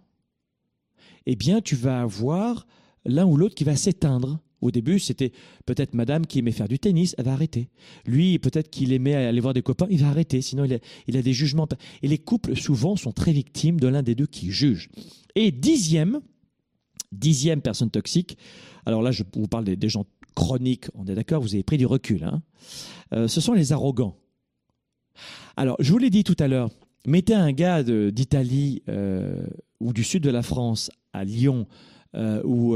eh bien tu vas avoir l'un ou l'autre qui va s'éteindre au début, c'était peut-être madame qui aimait faire du tennis, elle va arrêter. Lui, peut-être qu'il aimait aller voir des copains, il va arrêter, sinon il a, des jugements. Et les couples, souvent, sont très victimes de l'un des deux qui juge. Et dixième, dixième personne toxique, alors là, je vous parle des, gens chroniques, on est d'accord, vous avez pris du recul, hein. euh, ce sont les arrogants. Alors, je vous l'ai dit tout à l'heure, mettez un gars d'Italie euh, ou du sud de la France à Lyon euh, ou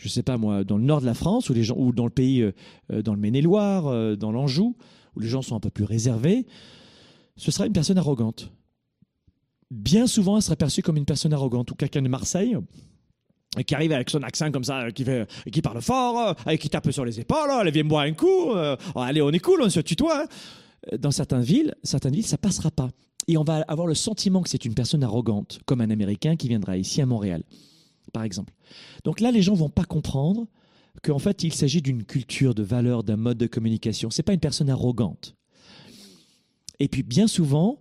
je sais pas moi, dans le nord de la France, ou, les gens, ou dans le pays, euh, euh, dans le Maine-et-Loire, euh, dans l'Anjou, où les gens sont un peu plus réservés, ce sera une personne arrogante. Bien souvent, elle sera perçue comme une personne arrogante, ou quelqu'un de Marseille, qui arrive avec son accent comme ça, qui, fait, qui parle fort, qui tape sur les épaules, elle vient boire un coup, oh, allez, on est cool, on se tutoie. Hein. Dans certaines villes, certaines villes, ça passera pas. Et on va avoir le sentiment que c'est une personne arrogante, comme un Américain qui viendra ici à Montréal par exemple. Donc là, les gens vont pas comprendre qu'en fait, il s'agit d'une culture, de valeur, d'un mode de communication. C'est pas une personne arrogante. Et puis, bien souvent,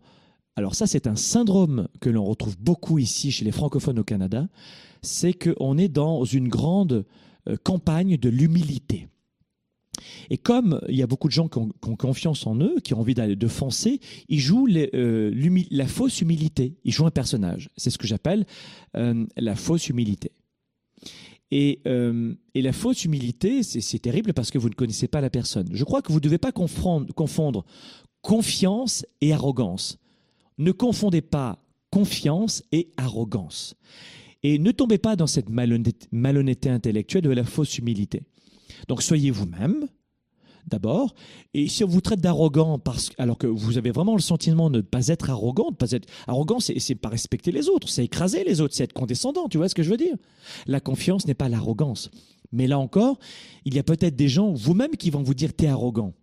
alors ça, c'est un syndrome que l'on retrouve beaucoup ici chez les francophones au Canada, c'est qu'on est dans une grande euh, campagne de l'humilité. Et comme il y a beaucoup de gens qui ont, confiance en eux, qui ont envie de foncer, ils jouent euh, la fausse humilité. Ils jouent un personnage. C'est ce que j'appelle euh, la fausse humilité. Et, euh, la fausse humilité, c'est terrible parce que vous ne connaissez pas la personne. Je crois que vous ne devez pas confondre confiance et arrogance. Ne confondez pas confiance et arrogance. Et ne tombez pas dans cette malhonnêteté intellectuelle de la fausse humilité. Donc soyez vous-même, d'abord. Et si on vous traite d'arrogant, parce, alors que vous avez vraiment le sentiment de ne pas être arrogant, de pas être arrogant, c'est, c'est pas respecter les autres, c'est écraser les autres, c'est être condescendant. Tu vois ce que je veux dire? La confiance n'est pas l'arrogance. Mais là encore, il y a peut-être des gens, vous-même, qui vont vous dire t'es arrogant.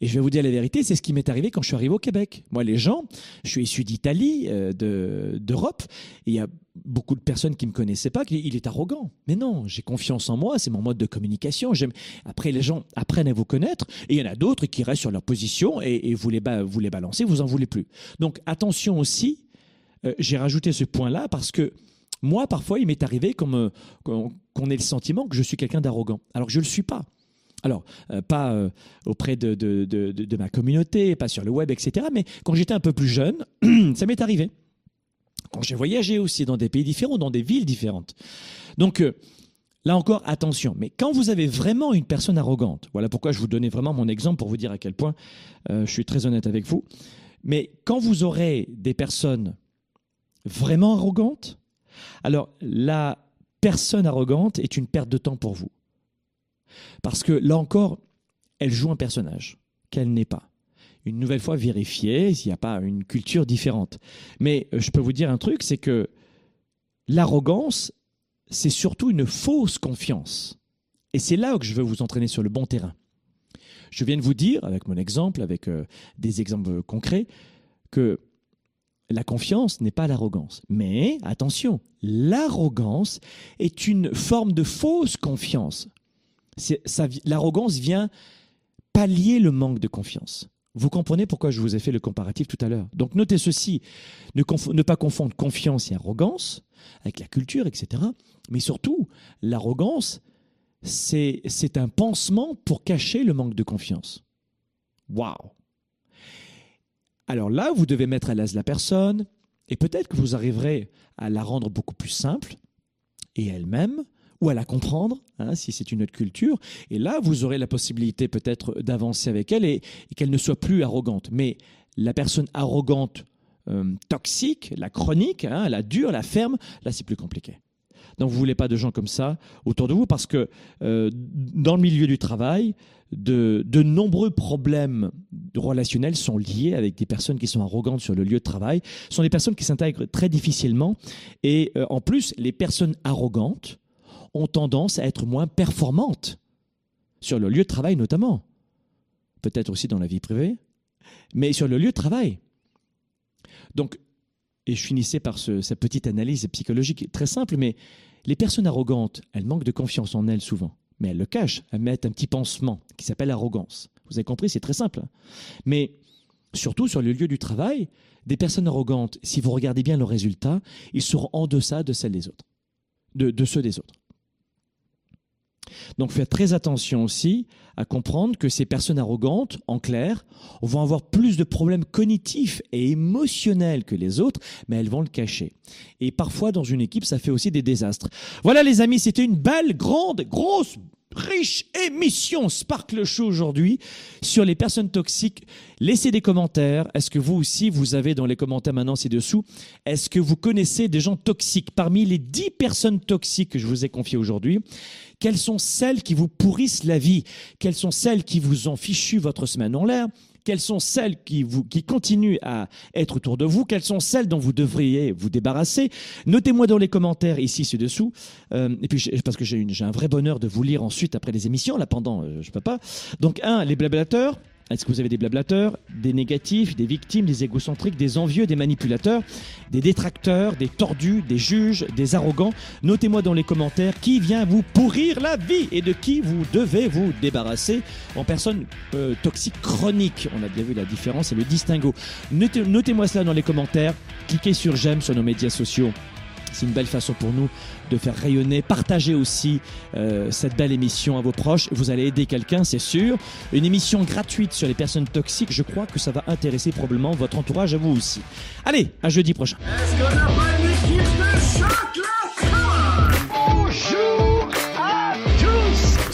Et je vais vous dire la vérité, c'est ce qui m'est arrivé quand je suis arrivé au Québec. Moi, les gens, je suis issu d'Italie, euh, d'Europe, et il y a beaucoup de personnes qui me connaissaient pas, qui il est arrogant. Mais non, j'ai confiance en moi, c'est mon mode de communication. Après, les gens apprennent à vous connaître, et il y en a d'autres qui restent sur leur position et, vous, les balancez, vous en voulez plus. Donc attention aussi, euh, j'ai rajouté ce point-là parce que moi, parfois, il m'est arrivé qu'on ait le sentiment que je suis quelqu'un d'arrogant, alors je ne le suis pas. Alors, euh, pas euh, auprès de, de, ma communauté, pas sur le web, etc. Mais quand j'étais un peu plus jeune, ça m'est arrivé. Quand j'ai voyagé aussi dans des pays différents, dans des villes différentes. Donc, euh, là encore, attention. Mais quand vous avez vraiment une personne arrogante, voilà pourquoi je vous donnais vraiment mon exemple pour vous dire à quel point je suis très honnête avec vous. Mais quand vous aurez des personnes vraiment arrogantes, alors la personne arrogante est une perte de temps pour vous. Parce que là encore, elle joue un personnage qu'elle n'est pas. Une nouvelle fois, vérifier s'il n'y a pas une culture différente. Mais euh, je peux vous dire un truc, c'est que l'arrogance, c'est surtout une fausse confiance. Et c'est là que je veux vous entraîner sur le bon terrain. Je viens de vous dire, avec mon exemple, avec euh, des exemples concrets, que la confiance n'est pas l'arrogance. Mais attention, l'arrogance est une forme de fausse confiance l'arrogance vient pallier le manque de confiance. Vous comprenez pourquoi je vous ai fait le comparatif tout à l'heure. Donc notez ceci, ne, pas confondre confiance et arrogance avec la culture, etc. Mais surtout, l'arrogance, c'est un pansement pour cacher le manque de confiance. Waouh Alors là, vous devez mettre à l'aise la personne, et peut-être que vous arriverez à la rendre beaucoup plus simple, et elle-même, ou à la comprendre, hein, si c'est une autre culture. Et là, vous aurez la possibilité peut-être d'avancer avec elle et, qu'elle ne soit plus arrogante. Mais la personne arrogante, euh, toxique, la chronique, hein, la dure, la ferme, là, c'est plus compliqué. Donc, vous voulez pas de gens comme ça autour de vous parce que euh, dans le milieu du travail, de, nombreux problèmes relationnels sont liés avec des personnes qui sont arrogantes sur le lieu de travail. Ce sont des personnes qui s'intègrent très difficilement. Et euh, en plus, les personnes arrogantes ont tendance à être moins performantes sur le lieu de travail notamment, peut-être aussi dans la vie privée, mais sur le lieu de travail. Donc, et je finissais par ce, cette petite analyse psychologique très simple, mais les personnes arrogantes, elles manquent de confiance en elles souvent, mais elles le cachent, elles mettent un petit pansement qui s'appelle arrogance. Vous avez compris, c'est très simple. Mais surtout sur le lieu du travail, des personnes arrogantes, si vous regardez bien leurs résultats, ils seront en deçà de celles des autres, de ceux des autres. Donc faites très attention aussi à comprendre que ces personnes arrogantes, en clair, vont avoir plus de problèmes cognitifs et émotionnels que les autres, mais elles vont le cacher. Et parfois, dans une équipe, ça fait aussi des désastres. Voilà les amis, c'était une belle, grande, grosse, riche émission Sparkle Show aujourd'hui sur les personnes toxiques. Laissez des commentaires. Est-ce que vous aussi, vous avez dans les commentaires maintenant ci-dessous, est-ce que vous connaissez des gens toxiques? Parmi les 10 personnes toxiques que je vous ai confiées aujourd'hui, quelles sont celles qui vous pourrissent la vie? Quelles sont celles qui vous ont fichu votre semaine en l'air? Quelles sont celles qui, vous, qui continuent à être autour de vous? Quelles sont celles dont vous devriez vous débarrasser? Notez-moi dans les commentaires ici ci-dessous. Euh, et puis, parce que j'ai un vrai bonheur de vous lire ensuite après les émissions. Là, pendant, euh, je peux pas. Donc, un, les blablateurs. Est-ce que vous avez des blablateurs, des négatifs, des victimes, des égocentriques, des envieux, des manipulateurs, des détracteurs, des tordus, des juges, des arrogants? Notez-moi dans les commentaires qui vient vous pourrir la vie et de qui vous devez vous débarrasser en personne euh, toxique chronique. On a bien vu la différence et le distinguo. Notez- Notez-moi cela dans les commentaires. Cliquez sur j'aime sur nos médias sociaux. C'est une belle façon pour nous de faire rayonner, partager aussi euh, cette belle émission à vos proches. Vous allez aider quelqu'un, c'est sûr. Une émission gratuite sur les personnes toxiques, je crois que ça va intéresser probablement votre entourage à vous aussi. Allez, à jeudi prochain.